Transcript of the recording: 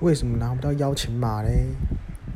为什么拿不到邀请码嘞